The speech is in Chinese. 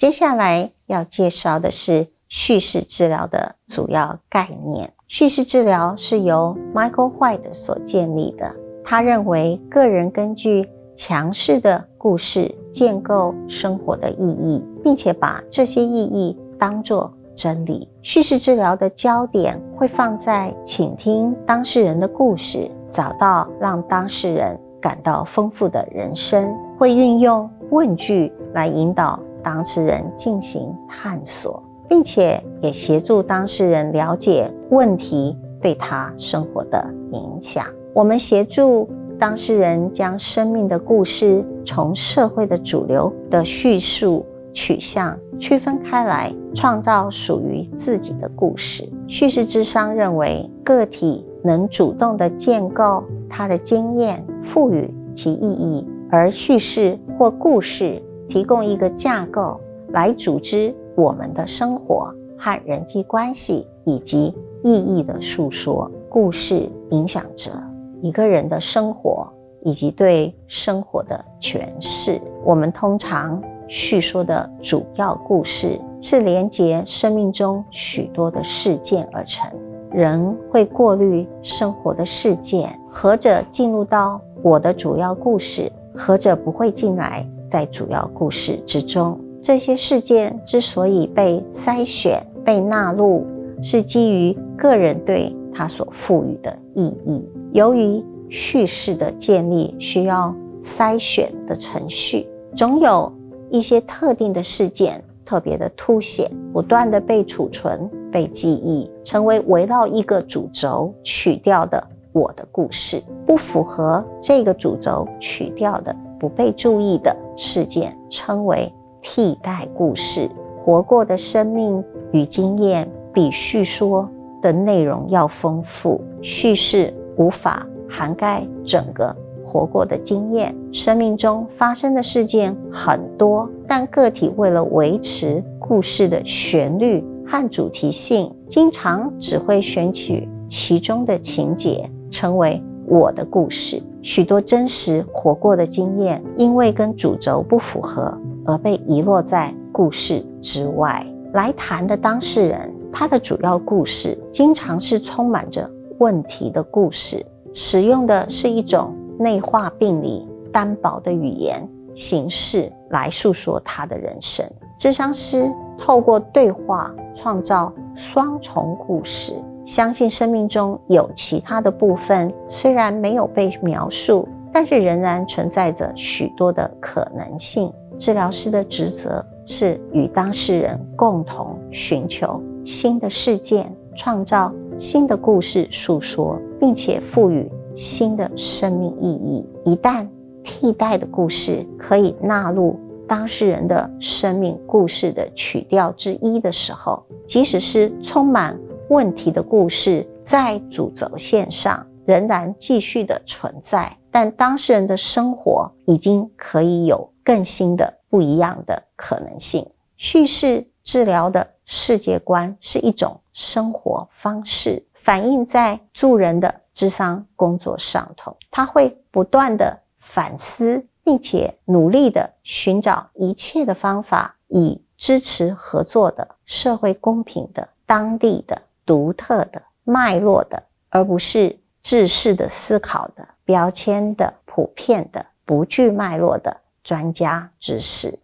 接下来要介绍的是叙事治疗的主要概念。叙事治疗是由 Michael White 所建立的。他认为，个人根据强势的故事建构生活的意义，并且把这些意义当作真理。叙事治疗的焦点会放在倾听当事人的故事，找到让当事人感到丰富的人生。会运用问句来引导当事人进行探索，并且也协助当事人了解问题对他生活的影响。我们协助当事人将生命的故事从社会的主流的叙述取向区分开来，创造属于自己的故事。叙事智商认为，个体能主动地建构他的经验，赋予其意义。而叙事或故事提供一个架构来组织我们的生活和人际关系，以及意义的诉说。故事影响着一个人的生活以及对生活的诠释。我们通常叙说的主要故事是连接生命中许多的事件而成。人会过滤生活的事件，何者进入到我的主要故事？何者不会进来在主要故事之中？这些事件之所以被筛选、被纳入，是基于个人对它所赋予的意义。由于叙事的建立需要筛选的程序，总有一些特定的事件特别的凸显，不断的被储存、被记忆，成为围绕一个主轴曲调的。我的故事不符合这个主轴曲调的不被注意的事件，称为替代故事。活过的生命与经验比叙说的内容要丰富，叙事无法涵盖整个活过的经验。生命中发生的事件很多，但个体为了维持故事的旋律和主题性，经常只会选取其中的情节。成为我的故事，许多真实活过的经验，因为跟主轴不符合而被遗落在故事之外。来谈的当事人，他的主要故事经常是充满着问题的故事，使用的是一种内化病理、单薄的语言形式来诉说他的人生。智商师透过对话创造双重故事。相信生命中有其他的部分，虽然没有被描述，但是仍然存在着许多的可能性。治疗师的职责是与当事人共同寻求新的事件，创造新的故事诉说，并且赋予新的生命意义。一旦替代的故事可以纳入当事人的生命故事的曲调之一的时候，即使是充满。问题的故事在主轴线上仍然继续的存在，但当事人的生活已经可以有更新的、不一样的可能性。叙事治疗的世界观是一种生活方式，反映在助人的智商工作上头。他会不断的反思，并且努力的寻找一切的方法，以支持合作的、社会公平的、当地的。独特的脉络的，而不是制式的思考的标签的普遍的不具脉络的专家知识。